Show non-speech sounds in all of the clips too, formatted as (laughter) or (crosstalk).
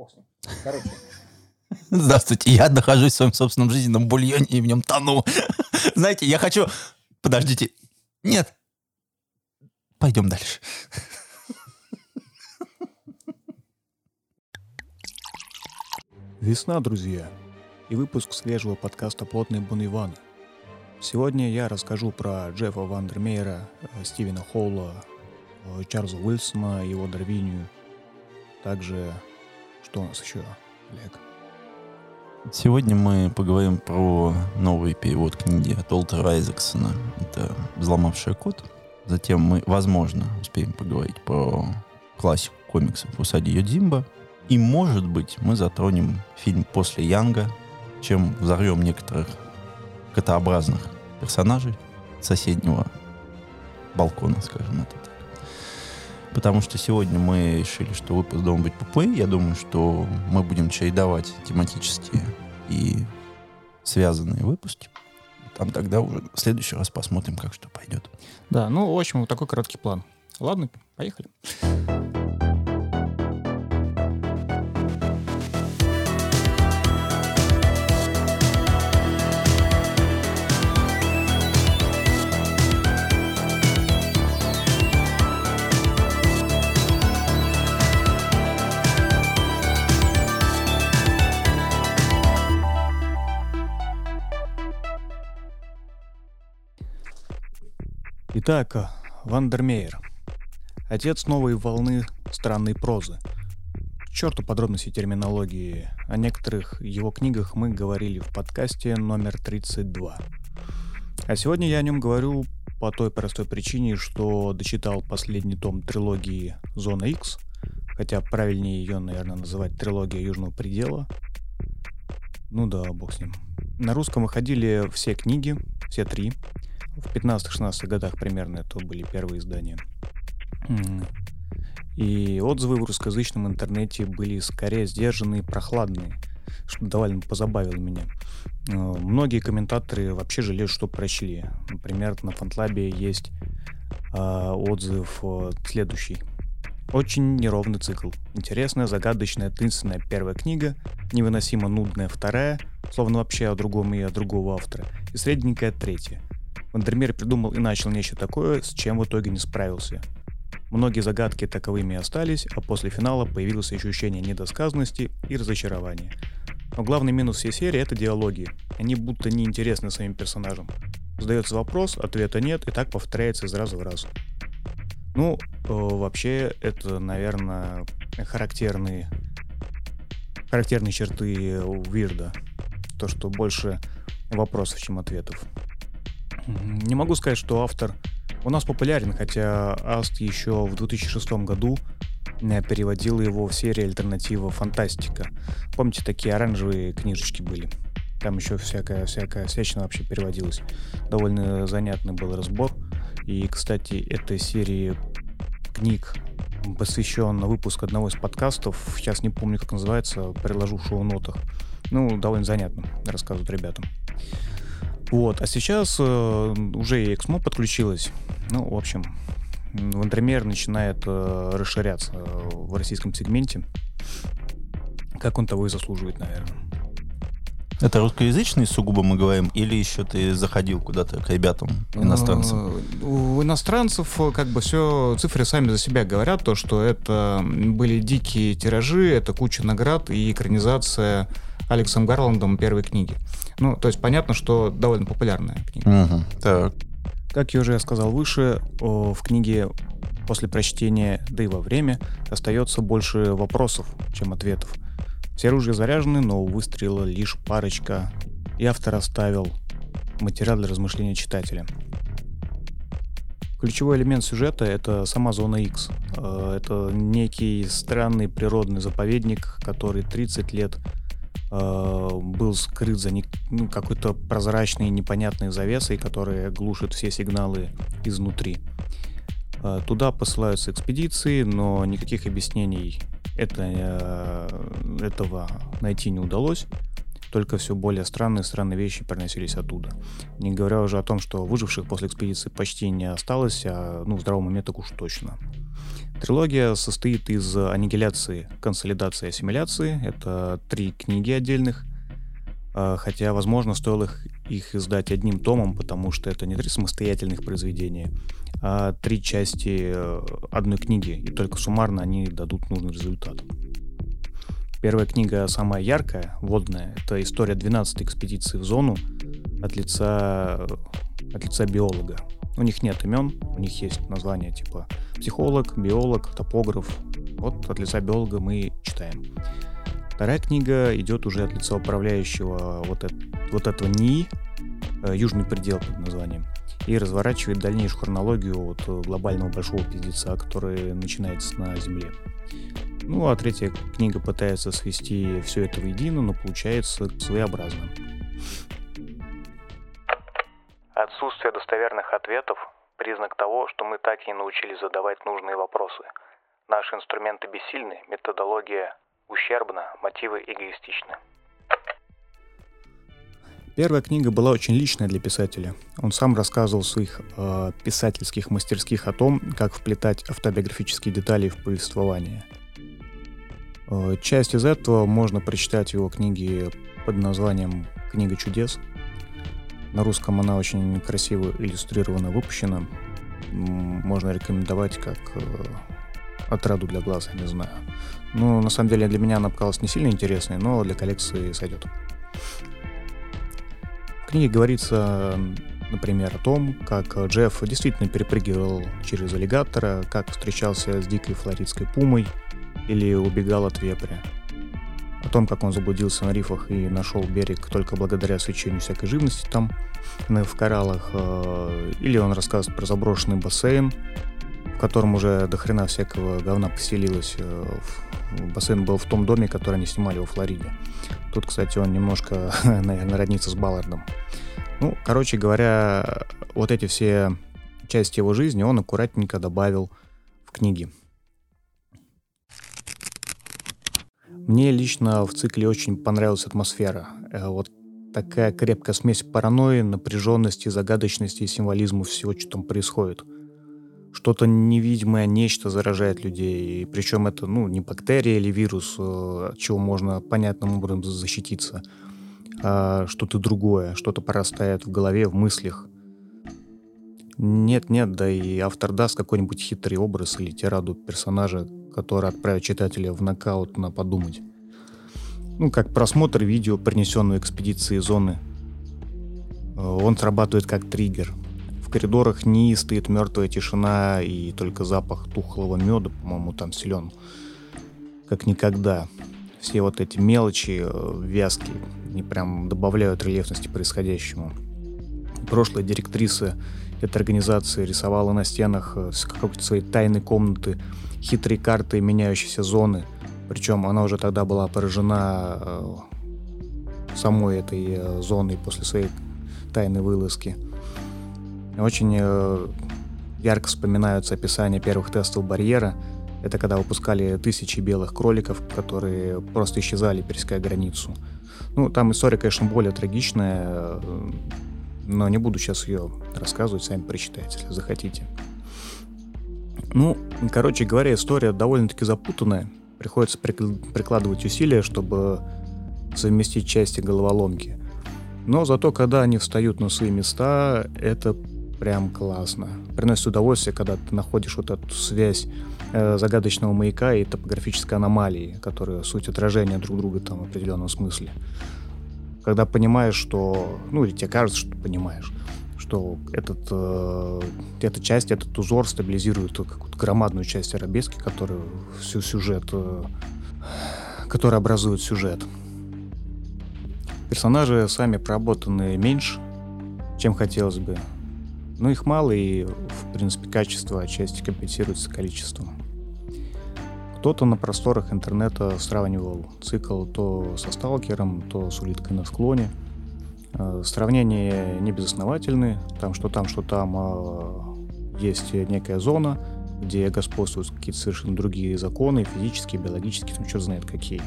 Бог с ним. Короче. (laughs) Здравствуйте, я нахожусь в своем собственном жизненном бульоне и в нем тону. (laughs) Знаете, я хочу... Подождите. Нет. Пойдем дальше. Весна, друзья, и выпуск свежего подкаста «Плотный Бон Ивана». Сегодня я расскажу про Джеффа Вандермейера, э, Стивена Холла, э, Чарльза Уилсона, его Дарвинию. Также, что у нас еще, Олег? Сегодня мы поговорим про новый перевод книги от Олтера Айзексона. Это «Взломавшая код». Затем мы, возможно, успеем поговорить про классику комиксов Усади Йодзимба. И, может быть, мы затронем фильм «После Янга», чем взорвем некоторых котообразных персонажей соседнего балкона, скажем это. Потому что сегодня мы решили, что выпуск должен быть ПП. Я думаю, что мы будем чередовать тематические и связанные выпуски. Там тогда уже в следующий раз посмотрим, как что пойдет. Да, ну, в общем, вот такой короткий план. Ладно, поехали. Итак, Вандермеер. Отец новой волны странной прозы. К черту подробности терминологии. О некоторых его книгах мы говорили в подкасте номер 32. А сегодня я о нем говорю по той простой причине, что дочитал последний том трилогии «Зона X», хотя правильнее ее, наверное, называть трилогия Южного предела. Ну да, бог с ним. На русском выходили все книги, все три, в 15-16 годах примерно это были первые издания. И отзывы в русскоязычном интернете были скорее сдержанные и прохладные, что довольно позабавило меня. Э, многие комментаторы вообще жалеют, что прочли. Например, на Фантлабе есть э, отзыв э, следующий. Очень неровный цикл. Интересная, загадочная, таинственная первая книга, невыносимо нудная вторая, словно вообще о другом и о другого автора, и средненькая третья. Вандермир придумал и начал нечто такое, с чем в итоге не справился. Многие загадки таковыми остались, а после финала появилось ощущение недосказанности и разочарования. Но главный минус всей серии — это диалоги. Они будто неинтересны своим персонажам. Задается вопрос, ответа нет, и так повторяется из раза в раз. Ну, э, вообще, это, наверное, характерные, характерные черты Вирда. То, что больше вопросов, чем ответов. Не могу сказать, что автор у нас популярен, хотя Аст еще в 2006 году э, переводил его в серии альтернатива фантастика. Помните, такие оранжевые книжечки были? Там еще всякая, всякая всячина вообще переводилась. Довольно занятный был разбор. И, кстати, этой серии книг посвящен выпуск одного из подкастов. Сейчас не помню, как называется, приложу в шоу-нотах. Ну, довольно занятно рассказывают ребятам. Вот, а сейчас э, уже и Эксмо подключилась. Ну, в общем, Вандермер начинает э, расширяться в российском сегменте. Как он того и заслуживает, наверное. Это русскоязычный сугубо мы говорим, или еще ты заходил куда-то к ребятам, иностранцам? Э, у иностранцев э, как бы все, цифры сами за себя говорят, то, что это были дикие тиражи, это куча наград и экранизация Алексом Гарландом первой книги. Ну, то есть понятно, что довольно популярная книга. Угу, так. Как я уже сказал выше, в книге после прочтения, да и во время, остается больше вопросов, чем ответов. Все оружия заряжены, но выстрела лишь парочка, и автор оставил материал для размышления читателя. Ключевой элемент сюжета — это сама зона X. Э, это некий странный природный заповедник, который 30 лет был скрыт за ну, какой-то прозрачной непонятной завесой, которая глушит все сигналы изнутри. Э, туда посылаются экспедиции, но никаких объяснений это, э, этого найти не удалось. Только все более странные странные вещи проносились оттуда. Не говоря уже о том, что выживших после экспедиции почти не осталось, а ну, в здравом уме так уж точно. Трилогия состоит из аннигиляции, консолидации ассимиляции. Это три книги отдельных. А, хотя, возможно, стоило их, их издать одним томом, потому что это не три самостоятельных произведения, а три части э, одной книги, и только суммарно они дадут нужный результат. Первая книга самая яркая, водная. Это история 12-й экспедиции в зону от лица, от лица биолога. У них нет имен, у них есть названия типа психолог, биолог, топограф. Вот от лица биолога мы читаем. Вторая книга идет уже от лица управляющего вот, это, вот этого НИИ, э, Южный предел под названием, и разворачивает дальнейшую хронологию от глобального большого пиздеца, который начинается на Земле. Ну, а третья книга пытается свести все это воедино, но получается своеобразно. Отсутствие достоверных ответов – признак того, что мы так и не научились задавать нужные вопросы. Наши инструменты бессильны, методология ущербна, мотивы эгоистичны. Первая книга была очень личная для писателя. Он сам рассказывал в своих э, писательских мастерских о том, как вплетать автобиографические детали в повествование – Э, часть из этого можно прочитать в его книге под названием «Книга чудес». На русском она очень красиво иллюстрирована, выпущена. Можно рекомендовать как э, отраду для глаз, я не знаю. Ну, на самом деле, для меня она показалась не сильно интересной, но для коллекции сойдет. В книге говорится, например, о том, как Джефф действительно перепрыгивал через аллигатора, как встречался с дикой флоридской пумой – или убегал от вепря. О том, как он заблудился на рифах и нашел берег только благодаря свечению всякой живности там, в кораллах. Э, или он рассказывает про заброшенный бассейн, в котором уже до хрена всякого говна поселилось. Э, бассейн был в том доме, который они снимали во Флориде. Тут, кстати, он немножко, (laughs) наверное, роднится с Баллардом. Ну, короче говоря, вот эти все части его жизни он аккуратненько добавил в книги. Мне лично в цикле очень понравилась атмосфера. Э, вот такая крепкая смесь паранойи, напряженности, загадочности и символизма всего, что там происходит. Что-то невидимое, нечто заражает людей. И причем это ну, не бактерия или вирус, э, от чего можно понятным образом защититься, а что-то другое, что-то порастает в голове, в мыслях. Нет-нет, да и автор даст какой-нибудь хитрый образ или тираду персонажа, который отправит читателя в нокаут на подумать. Ну, как просмотр видео, принесенного экспедиции зоны. Э, он срабатывает как триггер. В коридорах НИИ стоит мертвая тишина, и только запах тухлого меда, по-моему, там силен. Как никогда. Все вот эти мелочи, э, вязки, не прям добавляют рельефности происходящему. Прошлая директриса этой организации рисовала на стенах э, с какой-то своей тайной комнаты хитрые карты меняющейся зоны. Причем она уже тогда была поражена э, самой этой э, зоной после своей тайной вылазки. Очень э, ярко вспоминаются описания первых тестов барьера. Это когда выпускали тысячи белых кроликов, которые просто исчезали, пересекая границу. Ну, там история, конечно, более трагичная, но не буду сейчас ее рассказывать, сами прочитайте, если захотите. Ну, короче говоря, история довольно-таки запутанная. Приходится прикладывать усилия, чтобы совместить части головоломки. Но зато, когда они встают на свои места, это прям классно. Приносит удовольствие, когда ты находишь вот эту связь э, загадочного маяка и топографической аномалии, которые суть отражения друг друга там в определенном смысле. Когда понимаешь, что... Ну, или тебе кажется, что понимаешь, что этот, э, эта часть, этот узор стабилизирует какую-то громадную часть арабески, которая всю сюжет, э, который образует сюжет. Персонажи сами проработаны меньше, чем хотелось бы. Но их мало, и, в принципе, качество отчасти компенсируется количеством. Кто-то на просторах интернета сравнивал цикл то со сталкером, то с улиткой на склоне – сравнения не безосновательны. Там что там, что там а, есть некая зона, где господствуют какие-то совершенно другие законы, физические, биологические, там черт знает какие.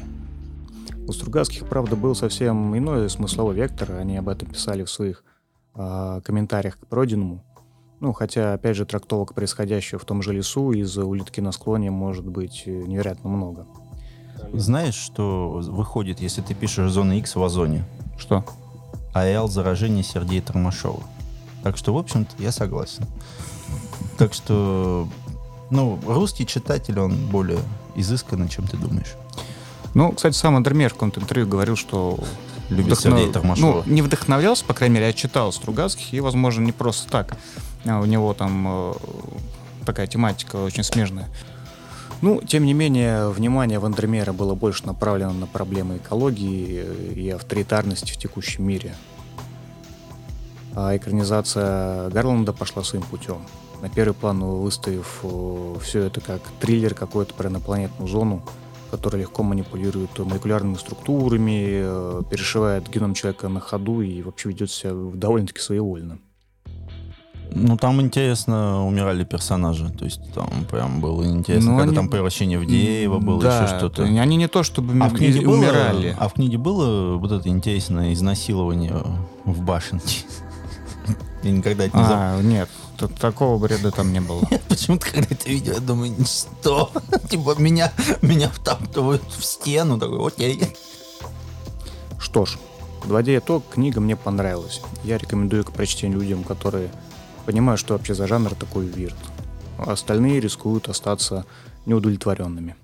У Стругацких, правда, был совсем иной смысловой вектор. Они об этом писали в своих э, комментариях к пройденному. Ну, хотя, опять же, трактовок происходящего в том же лесу из-за улитки на склоне может быть э, невероятно много. Знаешь, что выходит, если ты пишешь зона X в озоне? Что? АЭЛ заражение Сергея Тормашова. Так что, в общем-то, я согласен. Так что, ну, русский читатель, он более изысканный, чем ты думаешь. Ну, кстати, сам Андермер в каком-то интервью говорил, что Любит Сергея Тормашова. Ну, не вдохновлялся, по крайней мере, я читал Стругацких, и, возможно, не просто так. А у него там э, такая тематика очень смежная. Ну, тем не менее, внимание Вандермера было больше направлено на проблемы экологии и авторитарности в текущем мире. А экранизация Гарланда пошла своим путем. На первый план выставив все это как триллер какой-то про инопланетную зону, которая легко манипулирует молекулярными структурами, э, перешивает геном человека на ходу и вообще ведет себя довольно-таки своевольно. Ну, там интересно умирали персонажи. То есть там прям было интересно, ну, когда они... там превращение в Деева было, да, еще что-то. Они не то, чтобы а в книге умирали. Было, а в книге было вот это интересное изнасилование в башенке? (laughs) Я никогда это не А, нет, такого бреда там не было. (laughs) Почему-то, когда это видео, я думаю, что? (laughs) Типа меня, меня втаптывают в стену. Такой, окей. Что ж, подводя итог, книга мне понравилась. Я рекомендую к прочтению людям, которые понимаю, что вообще за жанр такой вирт. А остальные рискуют остаться неудовлетворенными.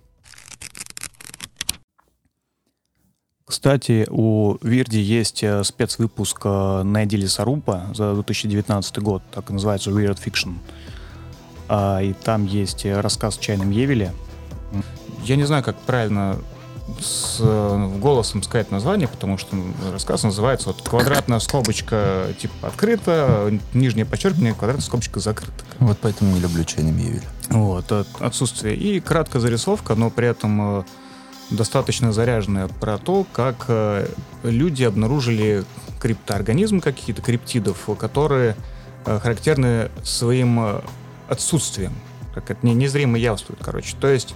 Кстати, у Вирди есть э, спецвыпуск э, Найди Лесорупа за 2019 год, так и называется Weird Fiction. А, и там есть рассказ о чайном Евеле. Я не знаю, как правильно с э, голосом сказать название, потому что рассказ называется вот квадратная скобочка типа открыта, нижнее подчеркивание, квадратная скобочка закрыта. Вот поэтому не люблю чайный Мьювель. Вот, отсутствие. И краткая зарисовка, но при этом э, достаточно заряженная про то, как э, люди обнаружили криптоорганизмы какие-то, криптидов, которые характерны своим отсутствием, как это незримо явствует, короче. То есть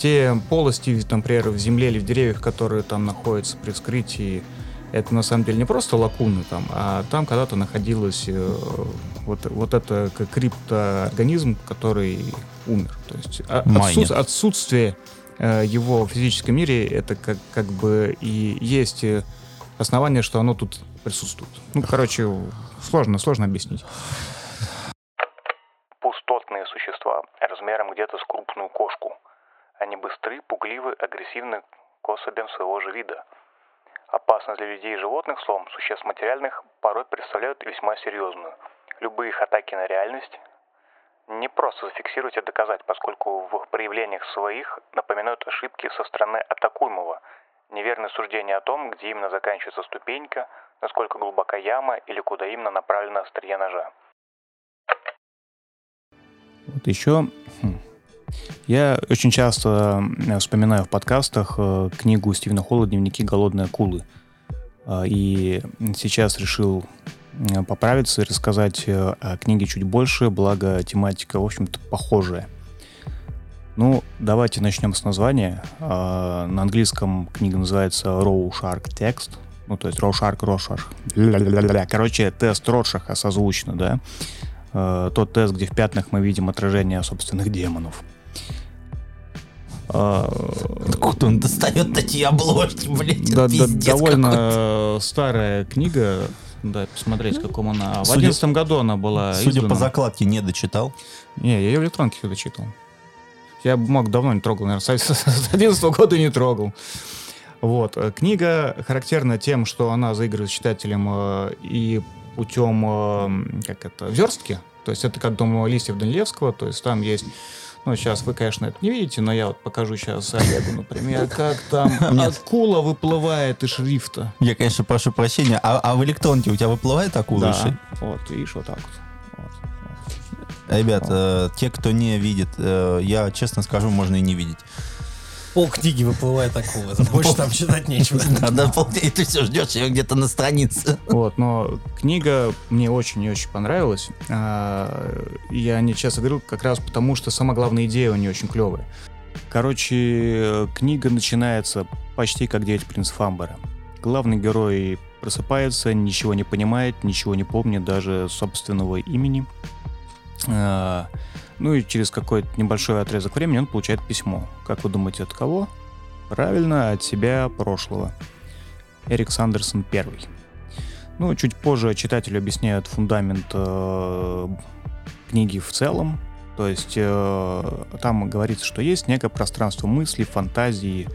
те полости, например, в земле или в деревьях, которые там находятся при вскрытии, это на самом деле не просто лакуны там, а там когда-то находилось э, вот, вот это криптоорганизм, который умер. То есть отсут, отсутствие э, его в физическом мире это как, как бы и есть основание, что оно тут присутствует. Ну, короче, сложно, сложно объяснить. Пустотные существа размером где-то с крупную кошку – они быстры, пугливы, агрессивны к особям своего же вида. Опасность для людей и животных, словом, существ материальных, порой представляют весьма серьезную. Любые их атаки на реальность не просто зафиксировать и доказать, поскольку в проявлениях своих напоминают ошибки со стороны атакуемого, неверное суждение о том, где именно заканчивается ступенька, насколько глубока яма или куда именно направлено острие ножа. Вот еще я очень часто вспоминаю в подкастах э, книгу Стивена Холла «Дневники голодной акулы». А, и сейчас решил поправиться и рассказать э, о книге чуть больше, благо тематика, в общем-то, похожая. Ну, давайте начнем с названия. А, на английском книга называется Row Shark Text. Ну, то есть Row Shark, Rorschach. Короче, тест Роршаха созвучно, да? А, тот тест, где в пятнах мы видим отражение собственных демонов. Откуда он достает такие обложки, блядь? Да, да, довольно старая книга. Да, посмотреть, в каком она. В одиннадцатом году она была Судя издана. по закладке, не дочитал. Не, я ее в электронке дочитал. Я бумаг давно не трогал, наверное, с 11 года не трогал. Вот. Э, книга характерна тем, что она заигрывает с читателем э, и путем, э, как это, верстки. То есть это как «Дом листьев» Данилевского, то есть там есть ну, сейчас вы, конечно, это не видите, но я вот покажу сейчас Олегу, например, как там (laughs) акула выплывает из шрифта. Я, конечно, прошу прощения, а, а в электронке у тебя выплывает акула? Да, вот, видишь, вот так вот. Ребят, э, те, кто не видит, э, я честно скажу, можно и не видеть пол книги выплывает акула. Больше там читать нечего. (laughs) Да, и ты все ждешь ее где-то на странице. Вот, но книга мне очень и очень понравилась. А, я не часто говорю как раз потому, что сама главная идея у нее очень клевая. Короче, книга начинается почти как «Девять принцев Амбара». Главный герой просыпается, ничего не понимает, ничего не помнит, даже собственного имени. Ну и через какой-то небольшой отрезок времени он получает письмо. Как вы думаете, от кого? Правильно, от себя прошлого. Эрик Сандерсон первый. Ну, чуть позже читателю объясняют фундамент э, книги в целом. То есть э, там говорится, что есть некое пространство мысли, фантазии.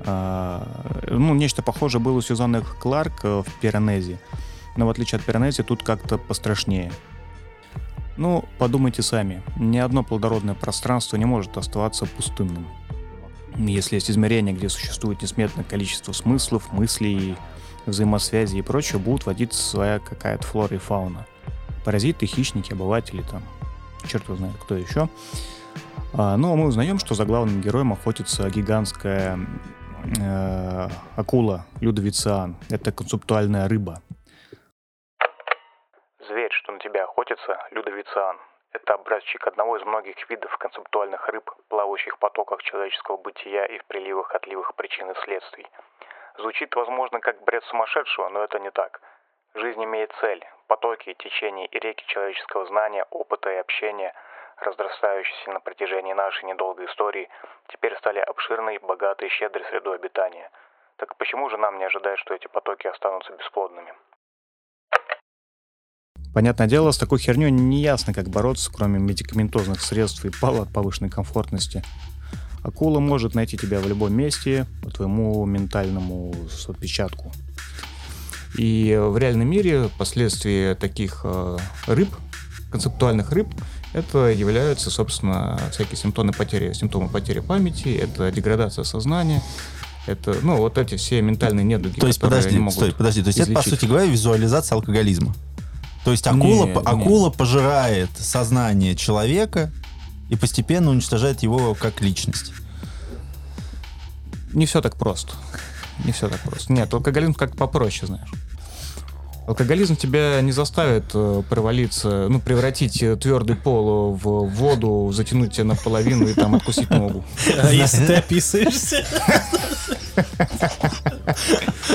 Э, ну, нечто похожее было у Сюзанны Кларк э, в Пиранезе. Но в отличие от Пиранези, тут как-то пострашнее. Ну, подумайте сами. Ни одно плодородное пространство не может оставаться пустынным. Если есть измерения, где существует несметное количество смыслов, мыслей, взаимосвязи и прочее, будут водиться своя какая-то флора и фауна. Паразиты, хищники, обыватели, там, черт его знает, кто еще. А, но мы узнаем, что за главным героем охотится гигантская э, акула Людовициан. Это концептуальная рыба. Зверь, что на охотится, Людовициан. Это образчик одного из многих видов концептуальных рыб, плавающих в потоках человеческого бытия и в приливах-отливах причин и следствий – Звучит, возможно, как бред сумасшедшего, но это не так. Жизнь имеет цель. Потоки, течения и реки человеческого знания, опыта и общения, разрастающиеся на протяжении нашей недолгой истории, теперь стали обширной, богатой, щедрой средой обитания. Так почему же нам не ожидать, что эти потоки останутся бесплодными? Понятное дело, с такой херней не ясно, как бороться, кроме медикаментозных средств и палат повышенной комфортности. Акула может найти тебя в любом месте по твоему ментальному отпечатку. И в реальном мире последствия таких э, рыб, концептуальных рыб, это являются, собственно, всякие симптомы потери, симптомы потери памяти, это деградация сознания, это, ну, вот эти все ментальные недуги, То есть, подожди, могут стой, подожди, то есть излечить. это, по сути говоря, визуализация алкоголизма. То есть акула, Нет, акула пожирает сознание человека и постепенно уничтожает его как личность. Не все так просто. Не все так просто. Нет, алкоголизм как попроще, знаешь. Алкоголизм тебя не заставит э, провалиться, ну, превратить э, твердый пол в воду, затянуть тебя наполовину и там откусить ногу. А если ты описываешься?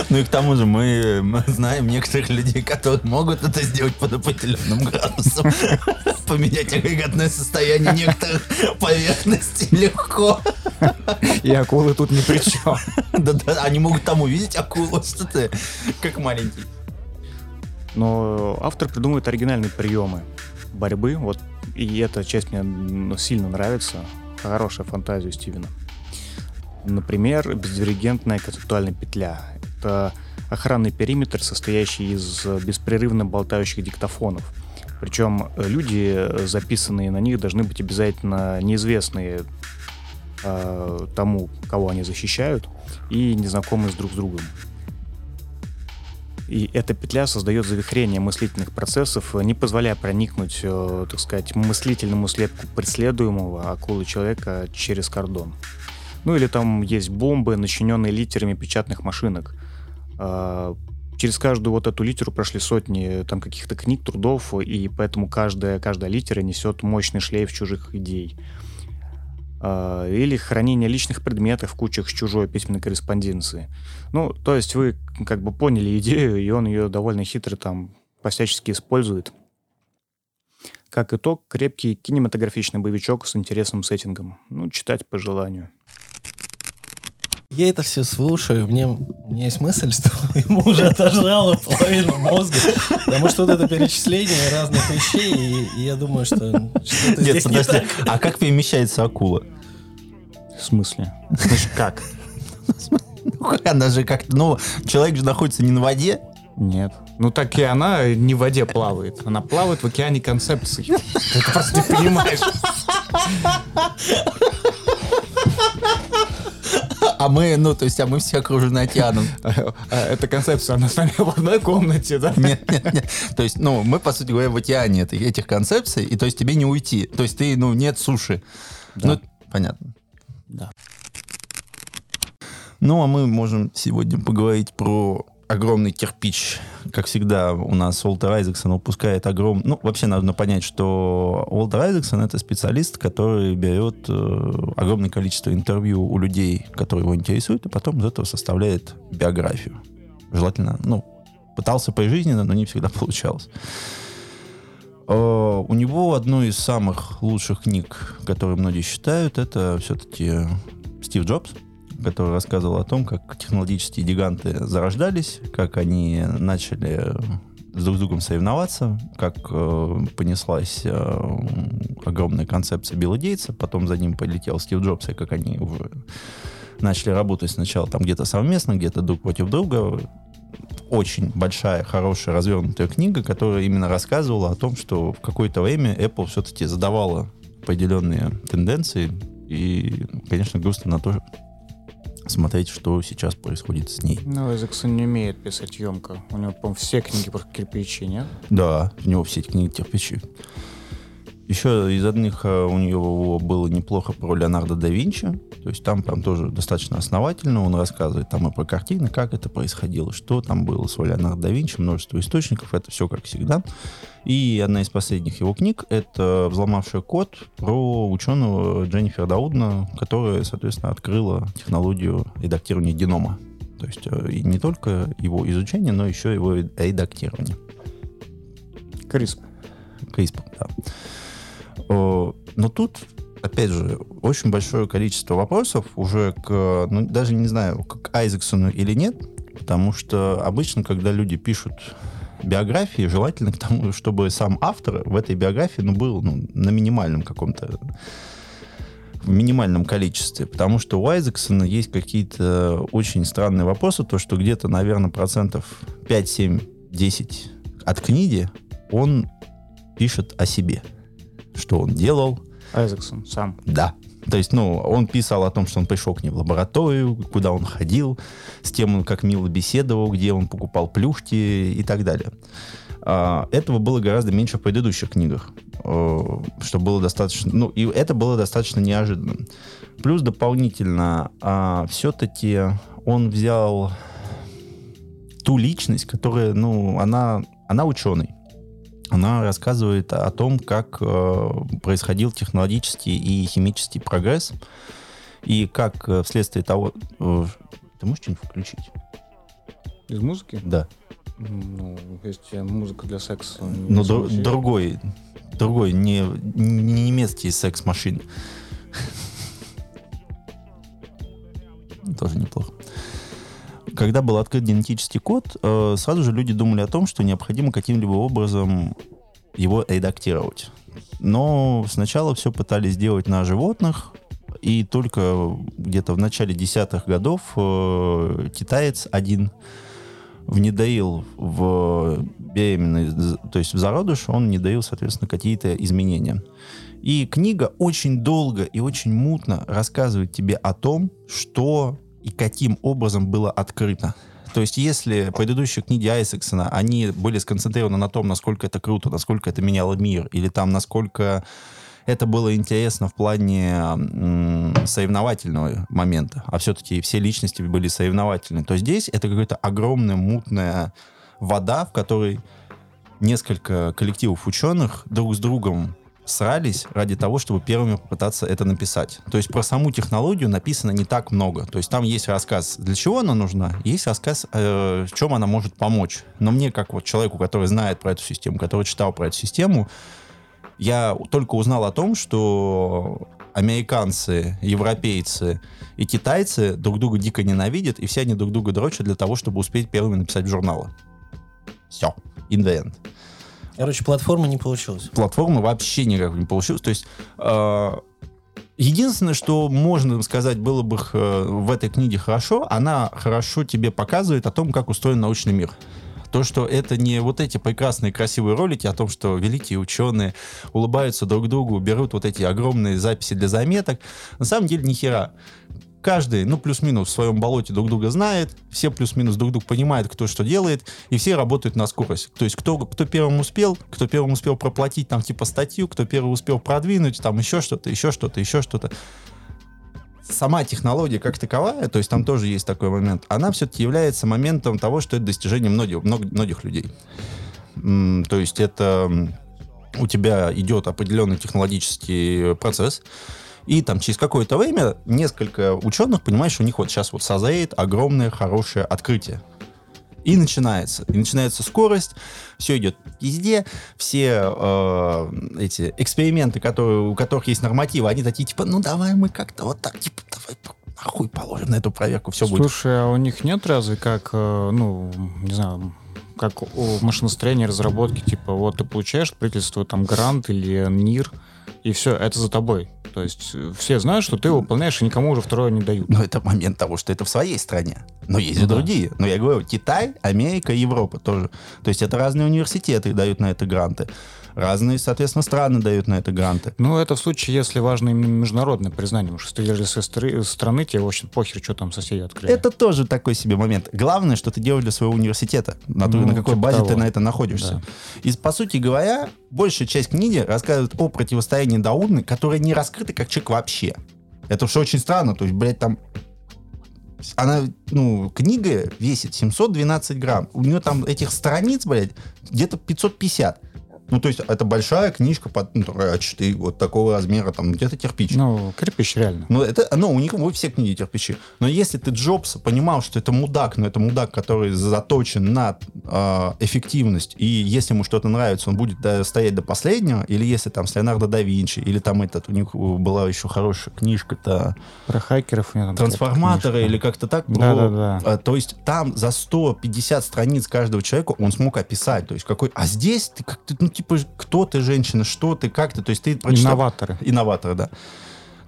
Ну и к тому же мы, мы знаем некоторых людей, которые могут это сделать под определенным градусом. (laughs) Поменять агрегатное состояние некоторых поверхностей легко. И акулы тут ни при чем. (laughs) Да-да, они могут там увидеть акулу, что ты, как маленький. Но автор придумывает оригинальные приемы борьбы. Вот и эта часть мне сильно нравится. Хорошая фантазия Стивена. Например, бездивергентная концептуальная петля. Это охранный периметр, состоящий из беспрерывно болтающих диктофонов. Причем люди, записанные на них, должны быть обязательно неизвестные э, тому, кого они защищают, и незнакомые с друг с другом. И эта петля создает завихрение мыслительных процессов, не позволяя проникнуть, э, так сказать, мыслительному слепку преследуемого акулы человека через кордон. Ну или там есть бомбы, начиненные литерами печатных машинок. А, через каждую вот эту литеру прошли сотни там каких-то книг, трудов, и поэтому каждая, каждая литера несет мощный шлейф чужих идей. А, или хранение личных предметов в кучах чужой письменной корреспонденции. Ну, то есть вы как бы поняли идею, и он ее довольно хитро там по-всячески использует. Как итог, крепкий кинематографичный боевичок с интересным сеттингом. Ну, читать по желанию. Я это все слушаю, мне, у меня есть мысль, (laughs) что ему уже отожрало половину мозга, потому что вот это перечисление разных вещей, и, и я думаю, что что-то Нет, здесь не подожди, так. а как перемещается акула? В смысле? Значит, как? Ну, Она же как-то, ну, человек же находится не на воде, Нет. Ну так и она не в воде плавает. Она плавает в океане концепций. Ты это просто не понимаешь. А мы, ну, то есть, а мы все окружены океаном. (laughs) Эта концепция, она с нами в одной комнате, да? Нет, нет, нет. То есть, ну, мы, по сути говоря, в океане этих концепций, и то есть тебе не уйти. То есть ты, ну, нет суши. Да. Ну, понятно. Да. Ну, а мы можем сегодня поговорить про огромный кирпич. Как всегда, у нас Уолтер Айзексон выпускает огромный... Ну, вообще нужно понять, что Уолтер Айзексон — это специалист, который берет э, огромное количество интервью у людей, которые его интересуют, и потом из этого составляет биографию. Желательно, ну, пытался пожизненно, но не всегда получалось. Э, у него одной из самых лучших книг, которые многие считают, это все-таки Стив Джобс, который рассказывал о том, как технологические гиганты зарождались, как они начали с друг с другом соревноваться, как э, понеслась э, огромная концепция Билла Гейтса, потом за ним полетел Стив Джобс, и как они уже начали работать сначала там где-то совместно, где-то друг против друга. Очень большая, хорошая, развернутая книга, которая именно рассказывала о том, что в какое-то время Apple все-таки задавала определенные тенденции, и, конечно, грустно на то, смотреть, что сейчас происходит с ней. Ну, Эзексон не умеет писать емко. У него, по все книги про кирпичи, нет? Да, у него все книги кирпичи. Еще из одних э, у него было неплохо про Леонардо да Винчи. То есть там прям тоже достаточно основательно он рассказывает там и про картины, как это происходило, что там было с Леонардо да Винчи, множество источников, это все как всегда. И одна из последних его книг — это «Взломавший код» про ученого Дженнифер Даудна, которая, соответственно, открыла технологию редактирования генома. То есть э, и не только его изучение, но еще его редактирование. CRISP. CRISP, да. Но тут, опять же, очень большое количество вопросов уже к, ну, даже не знаю, к Айзексону или нет, потому что обычно, когда люди пишут биографии, желательно к тому, чтобы сам автор в этой биографии ну, был ну, на минимальном каком-то в минимальном количестве, потому что у Айзексона есть какие-то очень странные вопросы, то, что где-то, наверное, процентов 5, 7, 10 от книги он пишет о себе что он делал. Айзексон сам. Да. То есть, ну, он писал о том, что он пришел к ней в лабораторию, куда он ходил, с тем, он как мило беседовал, где он покупал плюшки и так далее. А, этого было гораздо меньше в предыдущих книгах, что было достаточно... Ну, и это было достаточно неожиданным. Плюс дополнительно, а, все-таки он взял ту личность, которая, ну, она, она ученый она рассказывает о том, как э, происходил технологический и химический прогресс, и как э, вследствие того... Э, ты можешь что-нибудь включить? Из музыки? Да. Ну, есть музыка для секса. Ну, дру- другой, другой, не, не немецкий секс-машин. Когда был открыт генетический код, э, сразу же люди думали о том, что необходимо каким-либо образом его редактировать. Но сначала все пытались сделать на животных, и только где-то в начале десятых годов э, китаец один внедрил в беременный, то есть в зародыш, он внедрил, соответственно, какие-то изменения. И книга очень долго и очень мутно рассказывает тебе о том, что и каким образом было открыто. То есть, если предыдущие книги Айсексона, они были сконцентрированы на том, насколько это круто, насколько это меняло мир, или там, насколько это было интересно в плане соревновательного момента, а все-таки все личности были соревновательны, то здесь это какая-то огромная мутная вода, в которой несколько коллективов ученых друг с другом срались ради того, чтобы первыми попытаться это написать. То есть про саму технологию написано не так много. То есть там есть рассказ, для чего она нужна, есть рассказ, э, в чем она может помочь. Но мне, как вот человеку, который знает про эту систему, который читал про эту систему, я только узнал о том, что американцы, европейцы и китайцы друг друга дико ненавидят, и все они друг друга дрочат для того, чтобы успеть первыми написать в журналы. Все. In the end. Короче, платформа не получилась. Платформа вообще никак не получилась. То есть э, единственное, что можно сказать было бы э, в этой книге хорошо, она хорошо тебе показывает о том, как устроен научный мир. То, что это не вот эти прекрасные красивые ролики о том, что великие ученые улыбаются друг другу, берут вот эти огромные записи для заметок. На самом деле ни хера каждый, ну, плюс-минус в своем болоте друг друга знает, все плюс-минус друг друга понимают, кто что делает, и все работают на скорость. То есть кто, кто первым успел, кто первым успел проплатить там типа статью, кто первым успел продвинуть, там еще что-то, еще что-то, еще что-то. Сама технология как таковая, то есть там тоже есть такой момент, она все-таки является моментом того, что это достижение многих, многих людей. То есть это у тебя идет определенный технологический процесс, и там через какое-то время несколько ученых, понимаешь, у них вот сейчас вот созреет огромное хорошее открытие. И начинается. И начинается скорость, все идет везде, все э, эти эксперименты, которые, у которых есть нормативы, они такие, типа, ну давай мы как-то вот так, типа, давай нахуй положим на эту проверку, все Слушай, будет. Слушай, а у них нет разве как, э, ну, не знаю, как у машиностроения, разработки, типа, вот ты получаешь правительство там грант или НИР, и все, это за тобой. То есть э, все знают, что ты выполняешь, и никому уже второе не дают. Но это момент того, что это в своей стране. Но есть Ну и да. другие. Но я говорю, Китай, Америка, Европа тоже. То есть это разные университеты дают на это гранты. Разные, соответственно, страны дают на это гранты. Ну, это в случае, если важно именно международное признание. Потому что если со стр- страны, тебе вообще похер, что там соседи открыли. Это тоже такой себе момент. Главное, что ты делаешь для своего университета, на, Ну, на какой типа базе того. ты на это находишься. Да. И, по сути говоря, большая часть книги рассказывает о противостоянии Дауны, которое не раскрыто как человек вообще. Это что очень странно. То есть, блядь, там она, ну, книга весит 712 грамм. У нее там этих страниц, блядь, где-то 550. Ну, то есть, это большая книжка под ну, А4, вот такого размера, там, где-то кирпич. Ну, кирпич реально. Ну, это, ну, у них у все книги кирпичи. Но если ты Джобс понимал, что это мудак, но это мудак, который заточен на э, эффективность, и если ему что-то нравится, он будет до- стоять до последнего, или если там с Леонардо да Винчи, или там этот, у них была еще хорошая книжка-то Про хакеров у меня там трансформаторы, или как-то так. было. Да-да-да. А, То есть там за 150 страниц каждого человека он смог описать. То есть какой... А здесь ты как-то, ну, типа, кто ты, женщина, что ты, как ты. То есть ты прочитал... Инноваторы. Инноваторы, да.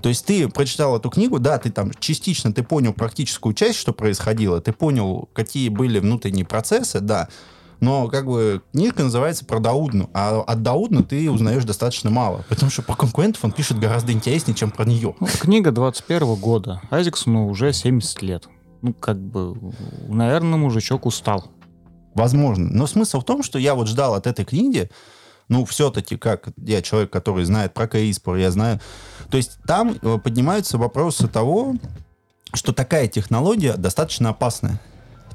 То есть ты прочитал эту книгу, да, ты там частично ты понял практическую часть, что происходило, ты понял, какие были внутренние процессы, да, но как бы книжка называется про Даудну, а от Даудна ты узнаешь достаточно мало, потому что про конкурентов он пишет гораздо интереснее, чем про нее. Ну, книга 21 года. Айзексону уже 70 лет. Ну, как бы, наверное, мужичок устал. Возможно. Но смысл в том, что я вот ждал от этой книги, ну, все-таки, как я человек, который знает про CRISPR, я знаю... То есть там э, поднимаются вопросы того, что такая технология достаточно опасная.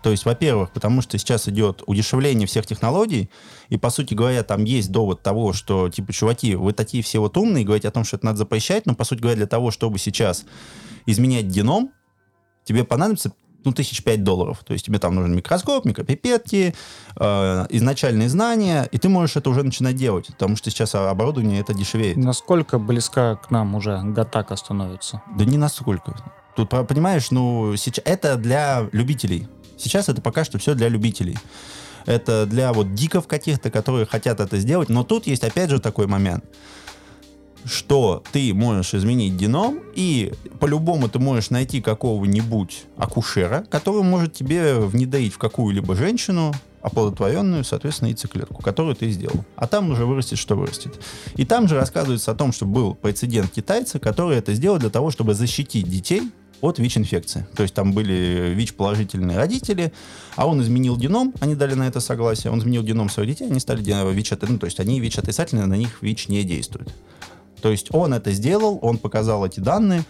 То есть, во-первых, потому что сейчас идет удешевление всех технологий, и, по сути говоря, там есть довод того, что, типа, чуваки, вы такие все вот умные, говорите о том, что это надо запрещать, но, по сути говоря, для того, чтобы сейчас изменять геном, тебе понадобится ну, тысяч пять долларов. То есть тебе там нужен микроскоп, микропипетки, э, изначальные знания, и ты можешь это уже начинать делать, потому что сейчас оборудование это дешевеет. Насколько близка к нам уже Гатака становится? Да не настолько. Тут, по- понимаешь, ну, сейчас это для любителей. Сейчас это пока что все для любителей. Это для вот диков каких-то, которые хотят это сделать. Но тут есть опять же такой момент, что ты можешь изменить геном, и по-любому ты можешь найти какого-нибудь акушера, который может тебе внедрить в какую-либо женщину оплодотворенную, соответственно, яйцеклетку, которую ты сделал. А там уже вырастет, что вырастет. И там же рассказывается о том, что был прецедент китайца, который это сделал для того, чтобы защитить детей от ВИЧ-инфекции. То есть там были ВИЧ-положительные родители, а он изменил геном, они дали на это согласие, он изменил геном своих детей, они стали ВИЧ, ну, то есть они ВИЧ-отрицательные, на них ВИЧ не действует. То есть он это сделал, он показал эти данные,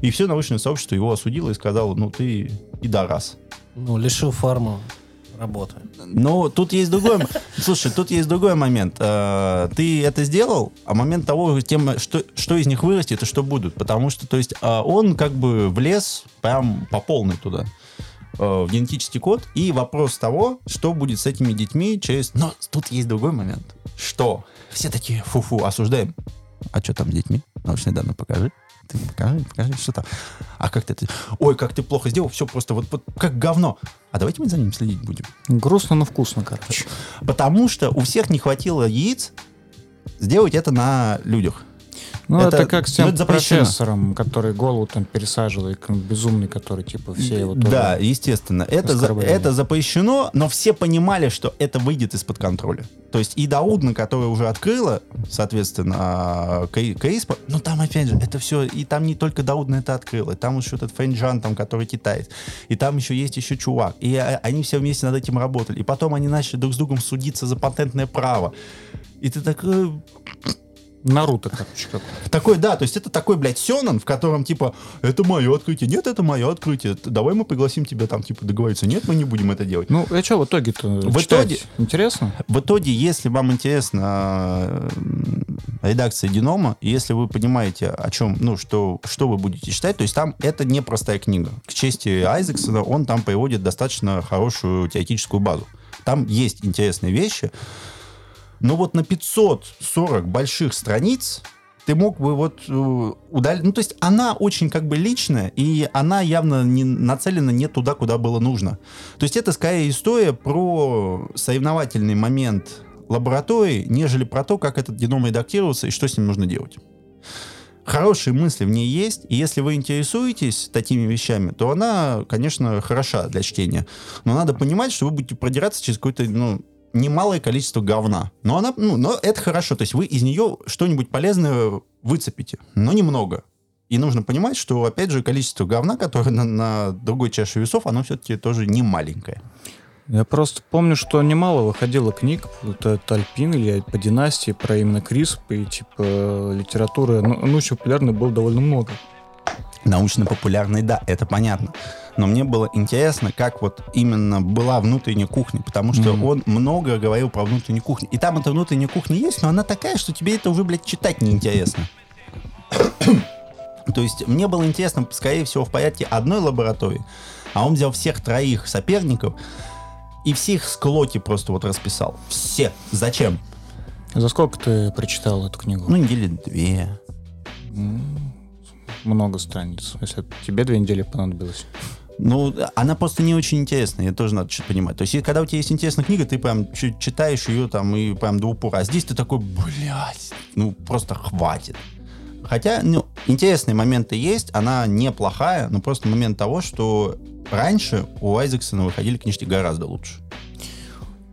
и все научное сообщество его осудило и сказало, ну ты и да раз. Ну, лишил фарму работы. Но тут есть другой... Слушай, тут есть другой момент. Э, Ты это сделал, а момент того, тем, что, что из них вырастет и что будут. Потому что, то есть, а, он как бы влез прям по полной туда э, в генетический код. И вопрос того, что будет с этими детьми через... Но тут есть другой момент. Что? Все такие, фу-фу, осуждаем. А что там с детьми? Научные данные покажи. Ты покажи, покажи, что там. А как ты это... Ой, как ты плохо сделал, все просто вот, вот как говно. А давайте мы за ним следить будем. Грустно, но вкусно, короче. Потому что у всех не хватило яиц сделать это на людях. Ну, Это- это, как с ну, тем это запрещено. профессором, который голову там пересаживал, и безумный, который, типа, все его тоже... Да, естественно. Это, за- это запрещено, но все понимали, что это выйдет из-под контроля. То есть и Даудна, которая уже открыла, соответственно, а, CRISPR, ну там опять же, это все, и там не только Даудна это открыла, там еще этот Фэнджан, там, который китаец, и там еще есть еще чувак, и а, они все вместе над этим работали, и потом они начали друг с другом судиться за патентное право. И ты такой, Наруто, короче, как. Такой, да, то есть это такой, блядь, Сёнэн, в котором, типа, это мое открытие, нет, это мое открытие, давай мы пригласим тебя там, типа, договориться, нет, мы не будем это делать. Ну, а что в итоге-то В читать? итоге- Интересно? В итоге, если вам интересна э, редакция Динома, если вы понимаете, о чем, ну, что, что вы будете читать, то есть там это не простая книга. К чести Айзексона, он там приводит достаточно хорошую теоретическую базу. Там есть интересные вещи, но вот на 540 больших страниц ты мог бы вот э, удалить... Ну, то есть она очень как бы личная, и она явно не нацелена не туда, куда было нужно. То есть это скорее история про соревновательный момент лаборатории, нежели про то, как этот геном редактировался и что с ним нужно делать. Хорошие мысли в ней есть, и если вы интересуетесь такими вещами, то она, конечно, хороша для чтения. Но надо понимать, что вы будете продираться через какое-то, ну, немалое количество говна. Но она, ну, но это хорошо. То есть вы из нее что-нибудь полезное выцепите, но немного. И нужно понимать, что, опять же, количество говна, которое на, на другой чаше весов, оно все-таки тоже не маленькое. Я просто помню, что немало выходило книг, это Альпин или по династии, про именно Крисп, и типа литературы, ну, научно-популярной было довольно много. Научно-популярный, да, это понятно. Но мне было интересно, как вот именно была внутренняя кухня, потому что Мгм. он много говорил про внутреннюю кухню. И там эта внутренняя кухня есть, но она такая, что тебе это уже, блядь, читать неинтересно. (coughs) То есть мне было интересно, скорее всего, в порядке одной лаборатории, а он взял всех троих соперников и всех склоки просто вот расписал. Все. Зачем? За сколько ты прочитал эту книгу? Ну, недели две. Много страниц. Если тебе две недели понадобилось. Ну, она просто не очень интересная, это тоже надо что-то понимать. То есть, когда у тебя есть интересная книга, ты прям читаешь ее там и прям до упора. А здесь ты такой, блядь, ну просто хватит. Хотя, ну, интересные моменты есть, она неплохая, но просто момент того, что раньше у Айзексона выходили книжки гораздо лучше.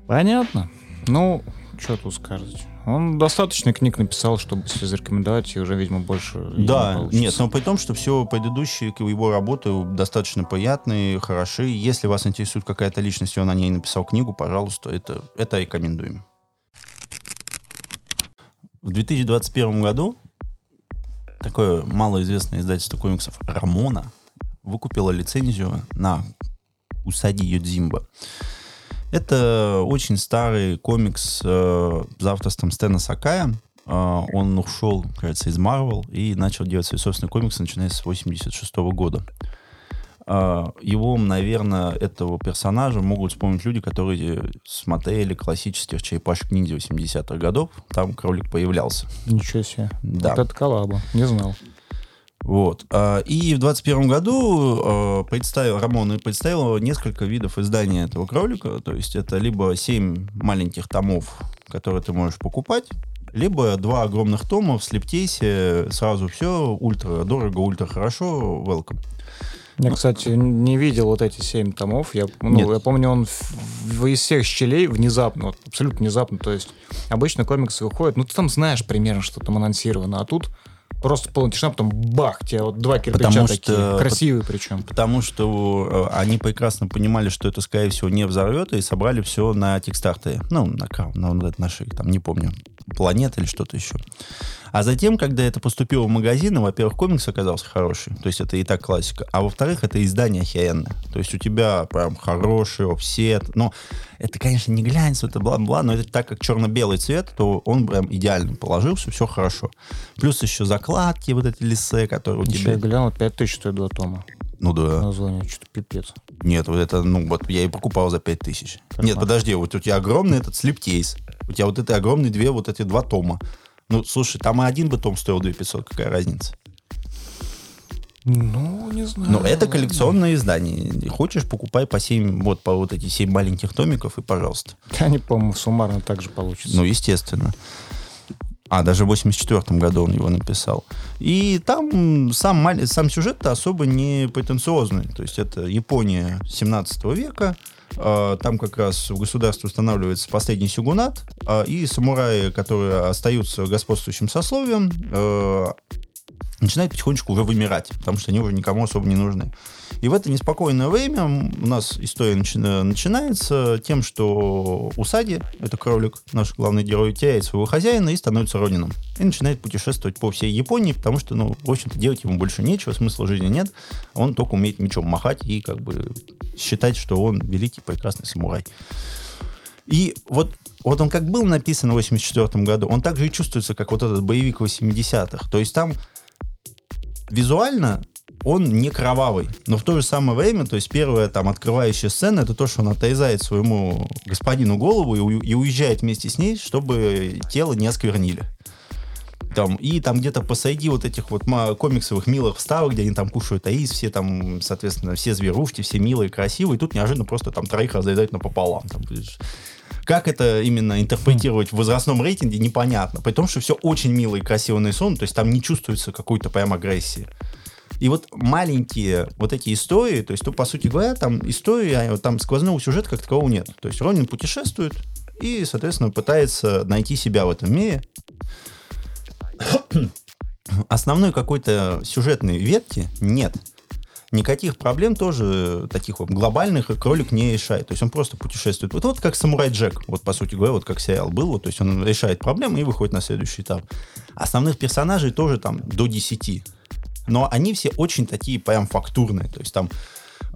Понятно. Ну, что тут сказать. Он достаточно книг написал, чтобы зарекомендовать, и уже, видимо, больше не Да, нет, но при том, что все предыдущие его работы достаточно приятные, хороши. Если вас интересует какая-то личность, и он о ней написал книгу, пожалуйста, это, это рекомендуем. В 2021 году такое малоизвестное издательство комиксов «Рамона» выкупило лицензию на Усаги Йодзимба. Это очень старый комикс э, за авторством Стэна Сакая. Э, он ушел, кажется, из Marvel и начал делать свои собственные комиксы, начиная с 86 года. Э, его, наверное, этого персонажа могут вспомнить люди, которые смотрели классических черепашек ниндзя 80-х годов. Там кролик появлялся. Ничего себе. Да. Вот это коллаба. Не знал. Вот. А, И в 21 году э, представил, Рамон представил несколько видов издания этого кролика. То есть это либо 7 маленьких томов, которые ты можешь покупать, либо два огромных тома в слептейсе, сразу все, ультра дорого, ультра хорошо, welcome. Я, кстати, не видел вот эти семь томов. Я, ну, Нет. я помню, он в- из всех щелей внезапно, вот, абсолютно внезапно. То есть обычно комиксы выходят, ну ты там знаешь примерно, что там анонсировано, а тут просто полная тишина, потом бах, тебе вот два кирпича Потому такие, что- красивые причем. Потому что э, они прекрасно понимали, что это, скорее всего, не взорвет, и собрали все на текстартере. Ну, на, на вот этот нашей, там, не помню, планета или что-то еще. А затем, когда это поступило в магазины, во-первых, комикс оказался хороший, то есть это и так классика, а во-вторых, это издание охеренное. То есть у тебя прям хороший офсет, ну, это, конечно, не глянец, это бла-бла, но это так как черно-белый цвет, то он прям идеально положился, все хорошо. Плюс еще закладки, вот эти лисы, которые у Еще тебя... я глянул, 5000 стоит два тома. Ну да. Название, что-то пипец. Нет, вот это, ну, вот я и покупал за 5000. Как Нет, подожди, вот у тебя огромный этот слип-кейс. У тебя вот это огромные две, вот эти два тома. Ну, слушай, там и один бы том стоил 2500, какая разница? Ну, не знаю. Ну, это коллекционное издание. Хочешь, покупай по 7, вот по вот эти 7 маленьких томиков и пожалуйста. Они, по-моему, суммарно так же получится. Ну, естественно. А, даже в 84 году он его написал. И там сам, сам сюжет-то особо не претенциозный. То есть это Япония 17 века. А, Там как раз в государстве устанавливается последний сюгунат. а, И самураи, которые остаются господствующим сословием, э, начинают потихонечку уже вымирать, потому что они уже никому особо не нужны. И в это неспокойное время у нас история начи- начинается тем, что Усади, это кролик, наш главный герой, теряет своего хозяина и становится Ронином. И начинает путешествовать по всей Японии, потому что, ну, в общем-то, делать ему больше нечего, смысла жизни нет. Он только умеет мечом махать и как бы считать, что он великий, прекрасный самурай. И вот, вот он как был написан в 84 году, он также и чувствуется, как вот этот боевик 80-х. То есть там визуально он не кровавый. Но в то же самое время, то есть первая там открывающая сцена, это то, что он отрезает своему господину голову и, у- и уезжает вместе с ней, чтобы тело не осквернили. Там, и там где-то посреди вот этих вот комиксовых милых вставок, где они там кушают аис, все там, соответственно, все зверушки, все милые, красивые, и тут неожиданно просто там троих разрезают напополам. Там. Как это именно интерпретировать в возрастном рейтинге, непонятно. При том, что все очень мило и красиво нарисовано, то есть там не чувствуется какой-то прям агрессии. И вот маленькие вот эти истории, то есть, ну, по сути говоря, там истории, а там сквозного сюжета как такового нет. То есть Ронин путешествует и, соответственно, пытается найти себя в этом мире. (coughs) Основной какой-то сюжетной ветки нет. Никаких проблем тоже таких вот глобальных кролик не решает. То есть он просто путешествует. Вот, вот как Самурай Джек, вот по сути говоря, вот как сериал был. Вот, то есть он решает проблемы и выходит на следующий этап. Основных персонажей тоже там до 10. Но они все очень такие прям фактурные. То есть там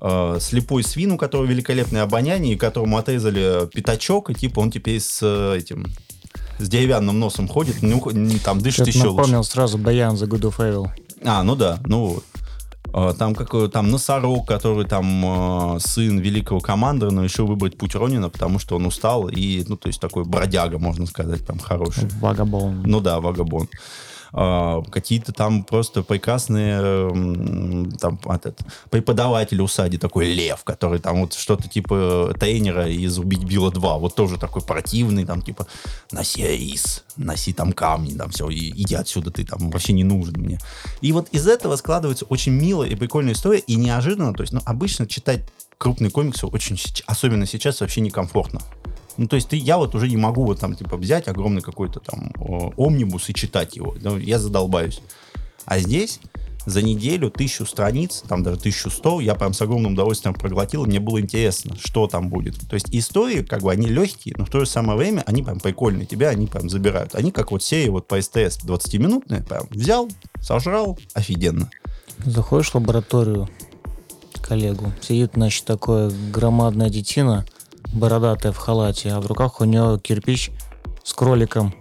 э, слепой свин, у которого великолепное обоняние, и которому отрезали пятачок, и типа он теперь с э, этим с деревянным носом ходит, ну, там дышит еще лучше. напомнил сразу Баян за Good of Evil. А, ну да, ну вот. А, Там какой там носорог, который там э, сын великого командора, но решил выбрать путь Ронина, потому что он устал и, ну, то есть такой бродяга, можно сказать, прям хороший. Вагабон. Ну да, вагабон. А, какие-то там просто прекрасные там, этот, преподаватели усади, такой лев, который там вот что-то типа тренера из «Убить Билла 2», вот тоже такой противный, там типа «Носи рис, носи там камни, там все, и иди отсюда, ты там вообще не нужен мне». И вот из этого складывается очень милая и прикольная история, и неожиданно, то есть, ну, обычно читать крупные комиксы очень, особенно сейчас, вообще некомфортно. Ну, то есть ты, я вот уже не могу вот там, типа, взять огромный какой-то там омнибус и читать его. Ну, я задолбаюсь. А здесь за неделю тысячу страниц, там даже 1100, я прям с огромным удовольствием проглотил, и мне было интересно, что там будет. То есть истории, как бы, они легкие, но в то же самое время они прям прикольные, тебя они прям забирают. Они как вот серии вот по СТС 20-минутные, прям взял, сожрал, офигенно. Заходишь в лабораторию коллегу, сидит, значит, такое громадная детина, бородатая в халате, а в руках у нее кирпич с кроликом.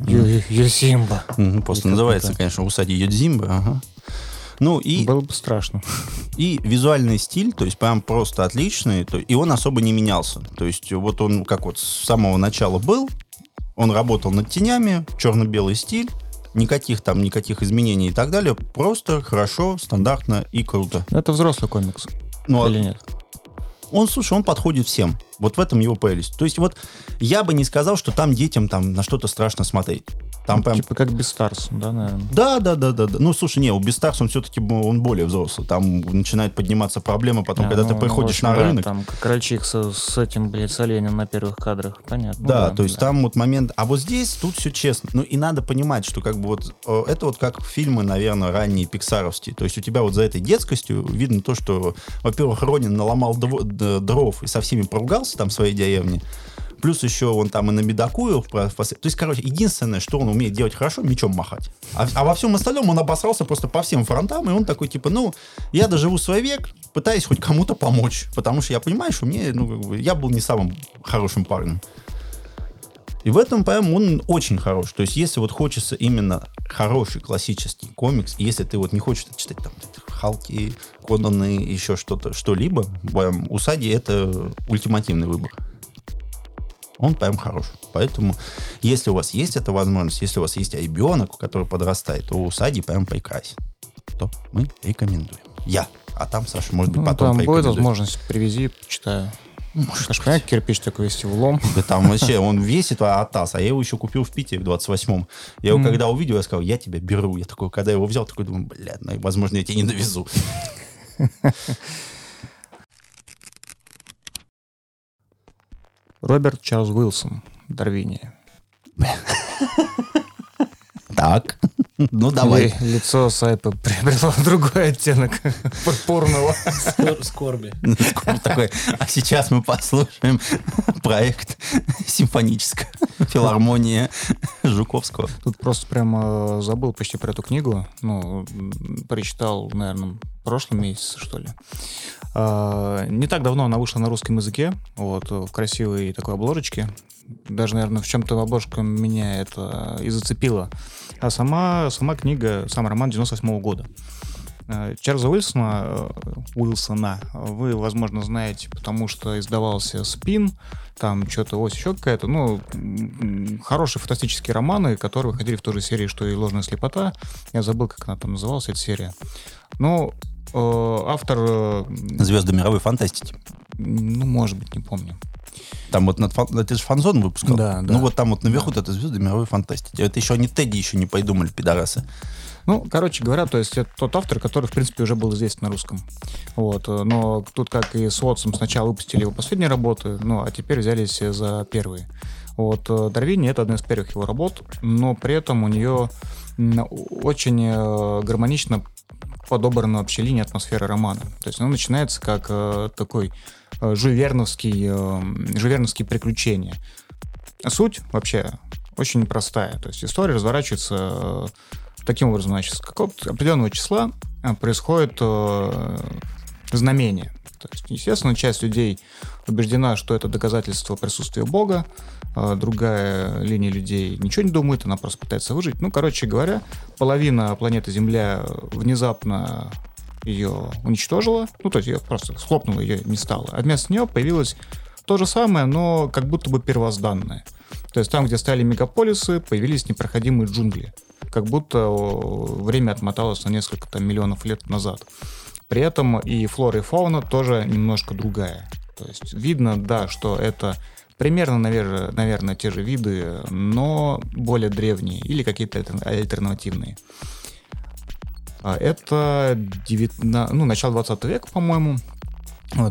Ю- Ю- Юсимба. Мгм, Просто называется, конечно, Усади Йодзимба, ага. Ну и Было бы страшно. (laughs) И визуальный стиль, то есть прям просто отличный, то- и он особо не менялся. То есть вот он как вот с самого начала был, он работал над тенями, черно-белый стиль, никаких там, никаких изменений и так далее, просто хорошо, стандартно и круто. Это взрослый комикс. Ну, а Или нет? Он, слушай, он подходит всем. Вот в этом его прелесть. То есть вот я бы не сказал, что там детям там на что-то страшно смотреть. Там прям Типа как Бестарс, да, наверное? да, да, да, да, да. Ну, слушай, не, у Бестарс он все-таки он более взрослый. Там начинает подниматься проблема потом, А, когда ну, ты ну, приходишь общем, на да, рынок. Там как крольчик со- с, этим, блядь, с оленем на первых кадрах. Понятно. Ну Да, то есть да. там вот момент... А вот здесь тут все честно. Ну и надо понимать, что как бы вот э, это вот как фильмы, наверное, ранние пиксаровские. То есть у тебя вот за этой детскостью видно то, что, во-первых, Ронин наломал дров и со всеми поругался там в своей деревне. Плюс еще он там и на бедокую. То есть, короче, единственное, что он умеет делать хорошо, мечом махать. А, а во всем остальном он обосрался просто по всем фронтам, и он такой, типа, ну, я доживу свой век, пытаюсь хоть кому-то помочь. Потому что я понимаю, что мне, ну, я был не самым хорошим парнем. И в этом, прям он очень хорош. То есть, если вот хочется именно хороший классический комикс, если ты вот не хочешь читать там Халки, Конаны, еще что-то, что-либо, прям Усади это ультимативный выбор. Он прям хорош. Поэтому, если у вас есть эта возможность, если у вас есть ребенок, который подрастает, то Усади прям прекрасен. То мы рекомендуем. Я. А там, Саша, может быть, Ну, потом там будет возможность, привези, почитаю. Может Конечно, понятно, кирпич такой вести в лом. Да там вообще, он весит а, атас, а я его еще купил в Питере в 28-м. Я его Мгм. когда увидел, я сказал, я тебя беру. Я такой, когда его взял, такой думаю, блядь, ну, возможно, я тебя не довезу. (laughs) Роберт Чарльз Уилсон. Дарвиния. (laughs) Так. Ну, давай. Ли- Лицо Сайпа приобрело (laughs) другой оттенок пурпурного. Скор- Скорби. Такой. А сейчас мы послушаем проект симфоническая филармония Жуковского. Тут просто прямо забыл почти про эту книгу. Ну, прочитал, наверное, в прошлом месяце, что ли. А, Не так давно она вышла на русском языке, вот, в красивой такой обложечке. Даже, наверное, в чем-то обложка меня это и зацепила. А сама, сама книга, сам роман 98 года. Э, Чарльза Уилсона, э, Уилсона вы, возможно, знаете, потому что издавался «Спин», там что-то ось еще какая-то, ну, хорошие фантастические романы, которые выходили в той же серии, что и «Ложная слепота». Я забыл, как она там называлась, эта серия. Ну, э, автор, э, Звезды мировой фантастики. ну, может быть, не помню. Там вот над это же фанзон выпускал. Да, да. Ну вот там вот наверху это звезды мировой фантастики. Это еще они Тедди еще не придумали, пидорасы. Ну, короче говоря, то есть это тот автор, который, в принципе, уже был известен на русском. Вот. Но тут, как и с Уотсом, сначала выпустили его последние работы, ну, а теперь взялись за первые. Вот э, Дарвини — это одна из первых его работ, но при этом у нее очень э, гармонично подобрана вообще линия атмосферы романа. То есть она начинается как э, такой э, жюверновский, э, жюверновские приключения. Суть вообще очень простая. То есть история разворачивается э, таким образом, значит, с какого-то определенного числа происходит знамение. То есть, естественно, часть людей убеждена, что это доказательство присутствия Бога, другая линия людей ничего не думает, она просто пытается выжить. Ну, короче говоря, половина планеты Земля внезапно ее уничтожила, ну, то есть ее просто схлопнула, ее не стало. А вместо нее появилось то же самое, но как будто бы первозданное. То есть там, где стали мегаполисы, появились непроходимые джунгли. Как будто время отмоталось на несколько там, миллионов лет назад. При этом и флора и фауна тоже немножко другая. То есть видно, да, что это примерно, наверное, наверное те же виды, но более древние или какие-то альтер- альтернативные. А Это 19, ну, начало 20 века, по-моему.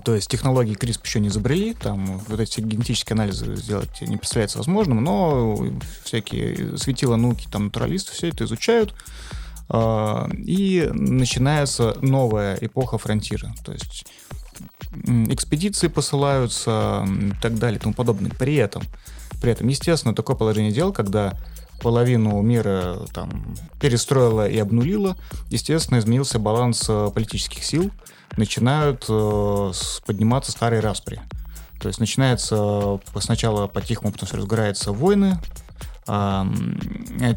То есть технологии CRISP еще не изобрели, там вот эти генетические анализы сделать не представляется возможным, но всякие светила науки, там натуралисты все это изучают, а, и начинается новая эпоха фронтира. То есть экспедиции посылаются и так далее и тому подобное. При этом, при этом, естественно, такое положение дел, когда половину мира там перестроила и обнулила, естественно, изменился баланс э, политических сил, начинают э, подниматься старые распри. То есть начинается э, сначала по-тихому, потом все разгораются войны, м,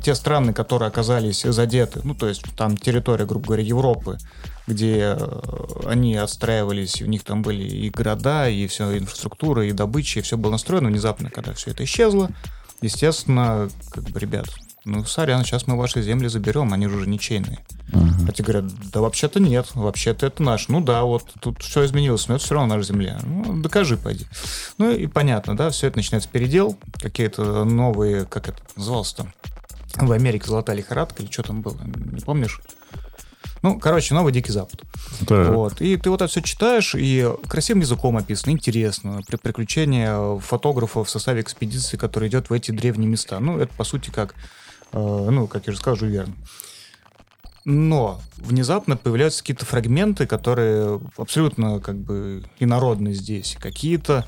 те страны, которые оказались задеты, ну, то есть там территория, грубо говоря, Европы, где э, они отстраивались, у них там были и города, и все инфраструктура, и добыча, и все было настроено внезапно, когда все это исчезло. Естественно, как бы, ребят, ну, сорян, сейчас мы ваши земли заберем, они же уже ничейные. Хотя говорят, да вообще-то нет, вообще-то это наш. Ну да, вот тут все изменилось, но это все равно наша земля. Ну, докажи, пойди. Ну и понятно, да, все это начинается передел, какие-то новые, как это называлось там, в Америке золотая лихорадка или что там было, не помнишь? Ну, короче, новый Дикий Запад. Вот. И ты вот это все читаешь, и красивым языком описано, интересно. При приключения фотографа в составе экспедиции, который идет в эти древние места. Ну, это, по сути, как, э, ну, как я уже сказал, Жюль Верн. Но внезапно появляются какие-то фрагменты, которые абсолютно как бы инородны здесь. Какие-то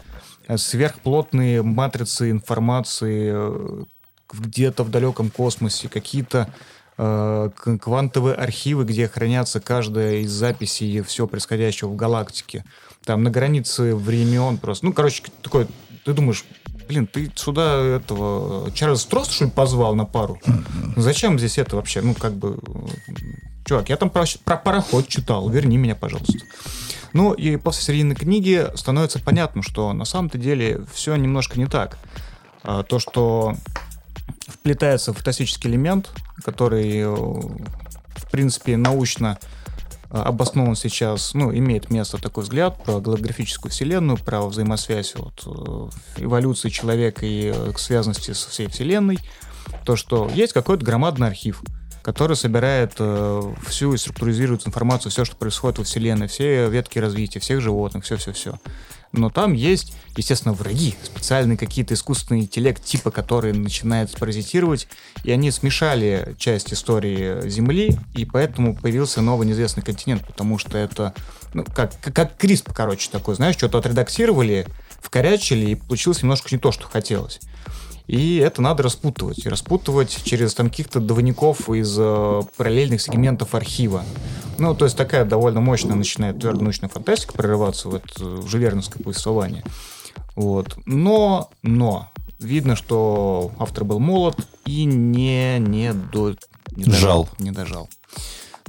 сверхплотные матрицы информации э, где-то в далеком космосе, какие-то квантовые архивы, где хранятся каждая из записей все происходящего в галактике. Там на границе времен просто. Ну, короче, такой, ты думаешь, блин, ты сюда этого Чарльз Стросс, что ли, позвал на пару? Зачем здесь это вообще? Ну, как бы, э, чувак, я там про, про пароход читал, верни меня, пожалуйста. Ну, и после серийной книги становится понятно, что на самом-то деле все немножко не так. А, То, что вплетается фантастический элемент, который, э, в принципе, научно э, обоснован сейчас, ну, имеет место такой взгляд про голографическую вселенную, про взаимосвязь вот, э, эволюции человека и связанности со всей вселенной, то, что есть какой-то громадный архив, который собирает э, всю и структуризирует информацию, все, что происходит во вселенной, все ветки развития, всех животных, все-все-все. Но там есть, естественно, враги, специальные какие-то искусственные интеллект типа, которые начинают паразитировать, и они смешали часть истории Земли, и поэтому появился новый неизвестный континент, потому что это, ну, как, как, CRISP, короче, такой, знаешь, что-то отредактировали, вкорячили, и получилось немножко не то, что хотелось. И это надо распутывать. И распутывать через там каких-то двойников из э, параллельных сегментов архива. Ну, то есть такая довольно мощная начинает твердо научная фантастика прорываться в это в повествование. Вот. Но, но, видно, что автор был молод и не, не, до, не дожал. Жал. Не дожал.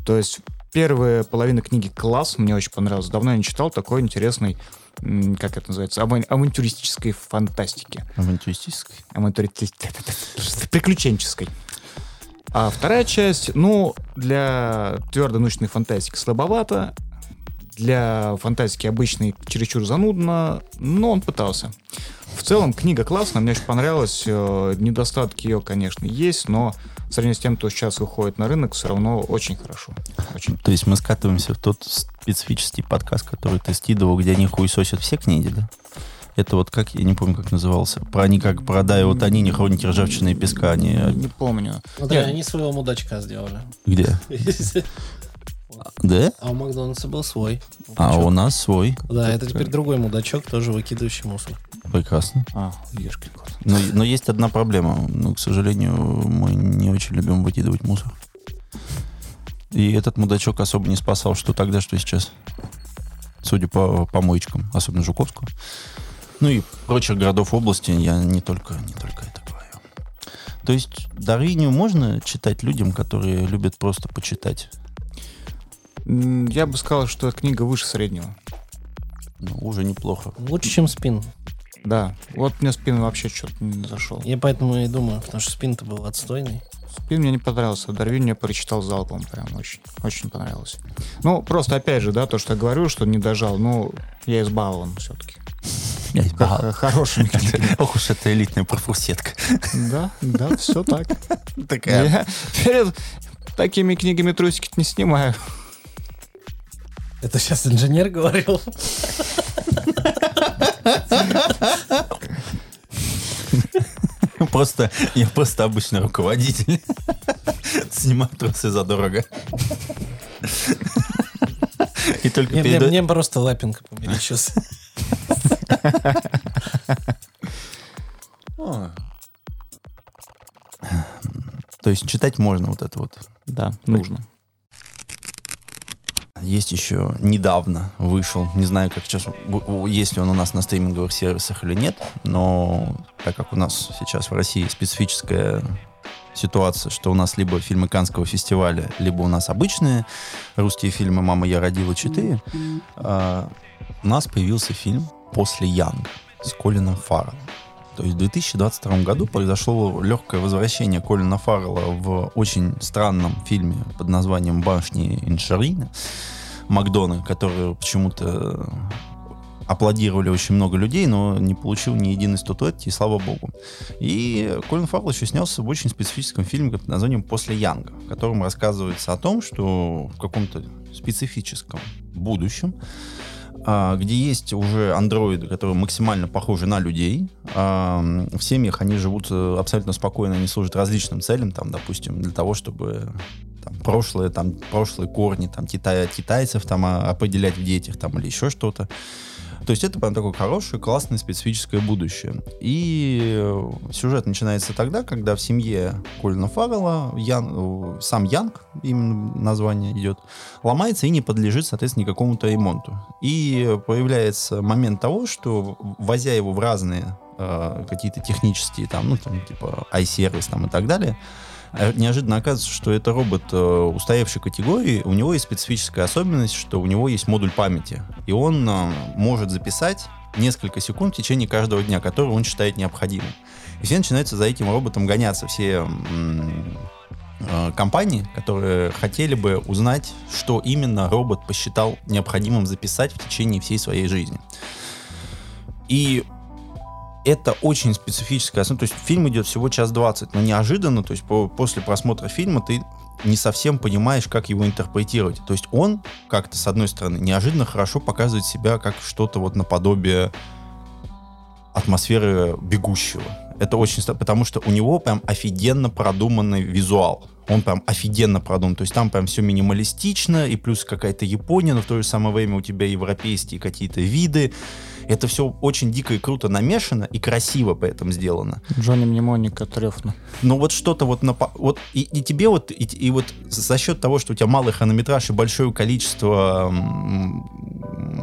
То есть первая половина книги «Класс» мне очень понравилась. Давно я не читал такой интересный как это называется, аван- авантюристической фантастики. Авантюристической. Авантюристической. Приключенческой. А вторая часть, ну, для твердой научной фантастики слабовато, для фантастики обычной чересчур занудно, но он пытался. В целом, книга классная, мне очень понравилась. э, Недостатки ее, конечно, есть, но в сравнении с тем, что сейчас выходит на рынок, все равно очень хорошо. Очень. То есть мы скатываемся в тот специфический подкаст, который ты скидывал, где они хуесосят все книги, да? Это вот как, я не помню, как назывался. Про они как продай, вот они не хроники ржавчины и песка, они... э, Не помню. Смотри, Нет. они своего мудачка сделали. Где? (laughs) Да? А у Макдональдса был свой. А мудачок. у нас свой. Да, это теперь другой мудачок, тоже выкидывающий мусор. Прекрасно. А, ешкин кот. Но, но есть одна проблема. Ну, к сожалению, мы не очень любим выкидывать мусор. И этот мудачок особо не спасал, что тогда, что сейчас. Судя по помоечкам, особенно Жуковскую. Ну и прочих городов области, я не только, не только это говорю. То есть Дарвинию можно читать людям, которые любят просто почитать? Я бы сказал, что книга выше среднего. Ну, уже неплохо. Лучше, чем спин. Да, вот мне спин вообще что-то не зашел. Я поэтому и думаю, потому что спин-то был отстойный. Спин мне не понравился, Дарвин я прочитал залпом, прям очень, очень понравилось. Ну, просто опять же, да, то, что я говорю, что не дожал, ну, я избалован все-таки. Я избал. Хорошими книгами. (laughs) Ох уж это элитная профурсетка. Да, да, все так. Такая. Я перед такими книгами трусики не снимаю. Это сейчас инженер говорил. Просто, я просто обычный руководитель. Снимаю трусы задорого. И только Мне, мне- перед... мне просто лапинка померещился. О. То есть читать можно вот это вот. Да, нужно. Есть еще недавно вышел, не знаю, как сейчас, есть ли он у нас на стриминговых сервисах или нет, но так как у нас сейчас в России специфическая ситуация, что у нас либо фильмы Канского фестиваля, либо у нас обычные русские фильмы «Мама, я родила 4», а, у нас появился фильм «После Янг» с Колином Фарреллом. То есть в 2022 году произошло легкое возвращение Колина Фаррелла в очень странном фильме под названием «Башни Иншарина» Макдона, который почему-то аплодировали очень много людей, но не получил ни единой статуэтки, и слава богу. И Колин Фаррелл еще снялся в очень специфическом фильме под названием «После Янга», в котором рассказывается о том, что в каком-то специфическом будущем а, где есть уже андроиды, которые максимально похожи на людей. А, В семьях они живут абсолютно спокойно, они служат различным целям, там, допустим, для того, чтобы там, прошлое, там, прошлые корни там, китай, китайцев там, а, определять в детях там, или еще что-то. То есть это прям такое хорошее, классное, специфическое будущее. И э, сюжет начинается тогда, когда в семье Колина Фаррелла Ян, э, сам Янг, именно название идет, ломается и не подлежит, соответственно, никакому-то ремонту. И появляется момент того, что, возя его в разные э, какие-то технические, там, ну, там, типа, i-сервис там и так далее, неожиданно оказывается, что это робот э, устаревшей категории, у него есть специфическая особенность, что у него есть модуль памяти, и он э, может записать несколько секунд в течение каждого дня, который он считает необходимым. И все начинаются за этим роботом гоняться, все э, компании, которые хотели бы узнать, что именно робот посчитал необходимым записать в течение всей своей жизни. И это очень специфическая основа. То есть фильм идет всего час двадцать, но неожиданно, то есть по, после просмотра фильма ты не совсем понимаешь, как его интерпретировать. То есть он как-то, с одной стороны, неожиданно хорошо показывает себя как что-то вот наподобие атмосферы бегущего. Это очень... Потому что у него прям офигенно продуманный визуал. Он прям офигенно продуман. То есть там прям все минималистично, и плюс какая-то Япония, но в то же самое время у тебя европейские какие-то виды. Это все очень дико и круто намешано и красиво поэтому сделано. Джонни Мнемоника трефно. Но вот что-то вот на вот и, и тебе вот и, и вот за счет того, что у тебя малый хронометраж и большое количество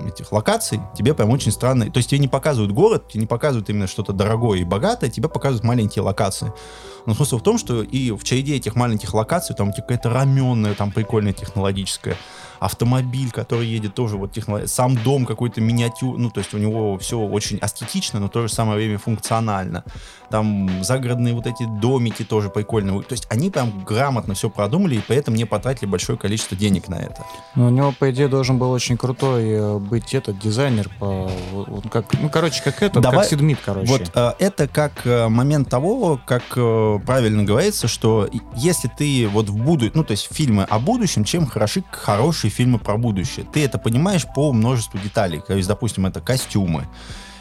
этих локаций, тебе прям очень странно. То есть тебе не показывают город, тебе не показывают именно что-то дорогое и богатое, тебе показывают маленькие локации. Но смысл в том, что и в череде этих маленьких локаций там какая-то раменная, там прикольная технологическая автомобиль, который едет тоже вот технология, сам дом какой-то миниатюр, ну, то есть у него все очень аскетично, но в то же самое время функционально. Там загородные вот эти домики тоже прикольные. То есть они прям грамотно все продумали, и поэтому не потратили большое количество денег на это. Ну, у него, по идее, должен был очень крутой э, быть этот дизайнер, по, как, ну, короче, как этот, Давай, как Сидмит, короче. Вот э, это как э, момент того, как э, правильно говорится, что если ты вот в будущем, ну, то есть фильмы о будущем, чем хороши хорошие фильмы про будущее. Ты это понимаешь по множеству деталей. То есть, допустим, это костюмы,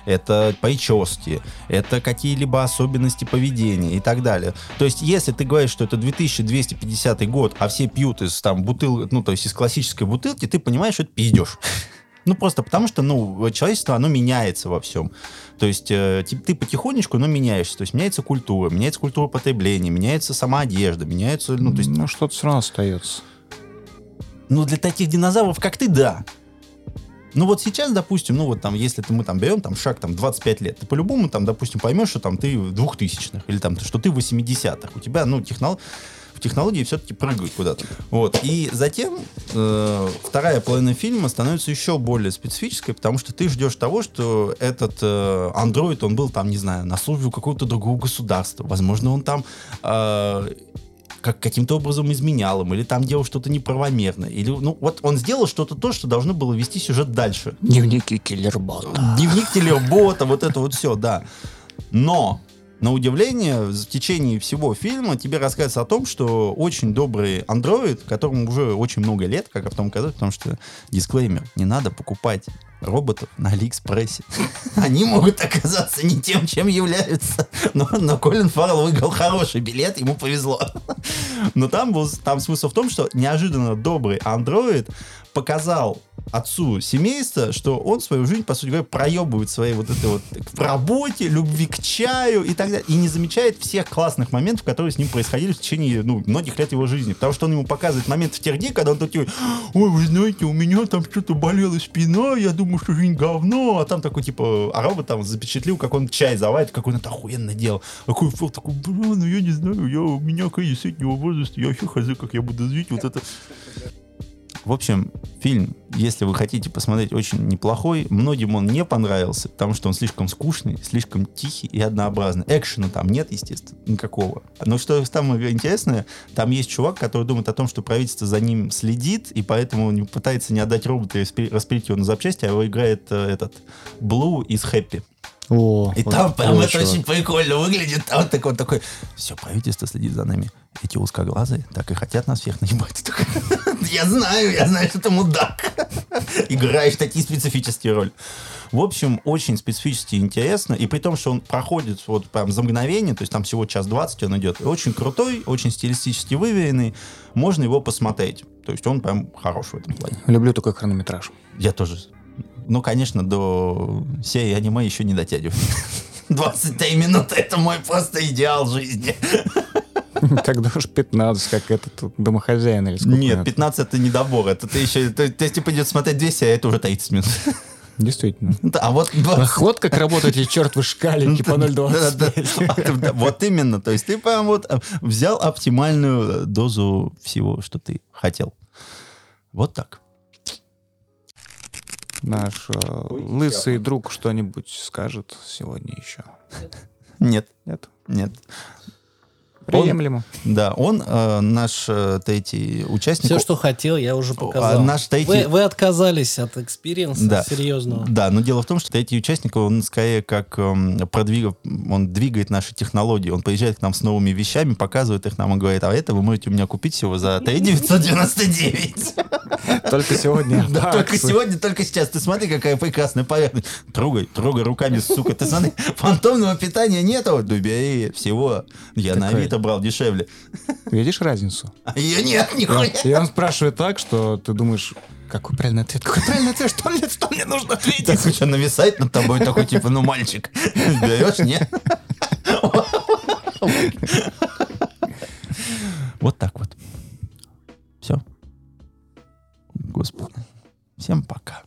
это прически, это какие-либо особенности поведения и так далее. То есть, если ты говоришь, что это 2250 год, а все пьют из там бутыл, ну, то есть из классической бутылки, ты понимаешь, что это пиздешь. (laughs) Ну, просто потому что, ну, человечество, оно меняется во всем. То есть э, ты, ты потихонечку, но меняешься. То есть меняется культура, меняется культура потребления, меняется сама одежда, меняется, ну, то есть... Ну, что-то все равно остается. Ну, для таких динозавров, как ты, да. Ну вот сейчас, допустим, ну вот там, если ты, мы там берем там шаг там 25 лет, ты по-любому там, допустим, поймешь, что там ты в двухтысячных или там, что ты в 80-х. У тебя, ну, технол... технологии все-таки прыгают куда-то. Вот. И затем э, вторая половина фильма становится еще более специфической, потому что ты ждешь того, что этот э, андроид, он был там, не знаю, на службе у какого-то другого государства. Возможно, он там э, как каким-то образом изменял им, или там делал что-то неправомерно. Или, ну, вот он сделал что-то то, что должно было вести сюжет дальше. Дневники киллербота. Дневник киллербота, вот это вот все, да. Но на удивление, в течение всего фильма тебе рассказывается о том, что очень добрый андроид, которому уже очень много лет, как году, потому что, дисклеймер, не надо покупать роботов на Алиэкспрессе. (laughs) Они могут оказаться не тем, чем являются. Но, но Колин Фаррелл выиграл хороший билет, ему повезло. (laughs) Но там был там смысл в том, что неожиданно добрый андроид показал отцу семейства, что он свою жизнь, по сути говоря, проебывает своей вот этой вот в работе, любви к чаю и так далее, и не замечает всех классных моментов, которые с ним происходили в течение ну, многих лет его жизни. Потому что он ему показывает момент в терне, когда он такой, ой, вы знаете, у меня там что-то болела спина, я думаю, что жизнь говно, а там такой, типа, а робот там запечатлил, как он чай заварит, как он это охуенно делал. Такой фото, такой, бля, ну я не знаю, я, у меня кризис среднего возраста, я вообще хз, как я буду жить, вот это. В общем, фильм, если вы хотите посмотреть, очень неплохой. Многим он не понравился, потому что он слишком скучный, слишком тихий и однообразный. Экшена там нет, естественно, никакого. Но что самое интересное, там есть чувак, который думает о том, что правительство за ним следит, и поэтому не пытается не отдать робота и распилить его на запчасти, а его играет э, этот Блу из Хэппи. О, и вот там прям это очень прикольно выглядит. Там вот такой, такой, все, правительство следит за нами. Эти узкоглазые так и хотят нас всех наебать. (laughs) Я знаю, я знаю, что ты мудак. (laughs) Играешь такие специфические роли. В общем, очень специфически интересно. И при том, что он проходит вот прям за мгновение, то есть там всего час двадцать он идет. Очень крутой, очень стилистически выверенный. Можно его посмотреть. То есть он прям хорош в этом плане. Люблю такой хронометраж. Я тоже ну, конечно, до серии аниме еще не дотягиваю. (laughs) 23 минуты — это мой просто идеал жизни. (laughs) Тогда уж 15, как этот домохозяин или сколько Нет, 15 это не добор. Это ты еще... Ты, ты типа идет смотреть 200, а это уже 30 минут. (laughs) Действительно. Да, а вот, 20... Ах, вот как работают эти чертовы шкалики по 0,25. (laughs) Вот именно. То есть ты прям вот э, взял оптимальную дозу всего, что ты хотел. Вот так наш э, лысый друг что-нибудь скажет сегодня еще? Нет. Нет? Нет. Приемлемо. Да, он э, наш э, третий участник. Все, что хотел, я уже показал. А наш третий- вы, вы отказались от experience а Да. серьезного. Да, но дело в том, что третий участник, он скорее как эм, продвиг- он двигает наши технологии. Он приезжает к нам с новыми вещами, показывает их нам и говорит, а это вы можете у меня купить всего за 3 999. Только сегодня. (laughs) Да, только сегодня, только сейчас. Ты смотри, какая прекрасная поверхность. Трогай, трогай руками, сука. Ты смотри, фантомного питания нету. Бери всего. Я на? Авито брал дешевле. Видишь разницу? А я нет, нихуя. И он спрашивает так, что ты думаешь, какой правильный ответ? Какой правильный ответ? Что мне, что мне нужно ответить? Так у нависает над тобой такой, типа, ну, мальчик, берешь, нет? Вот так вот. Все. Господи. Всем пока.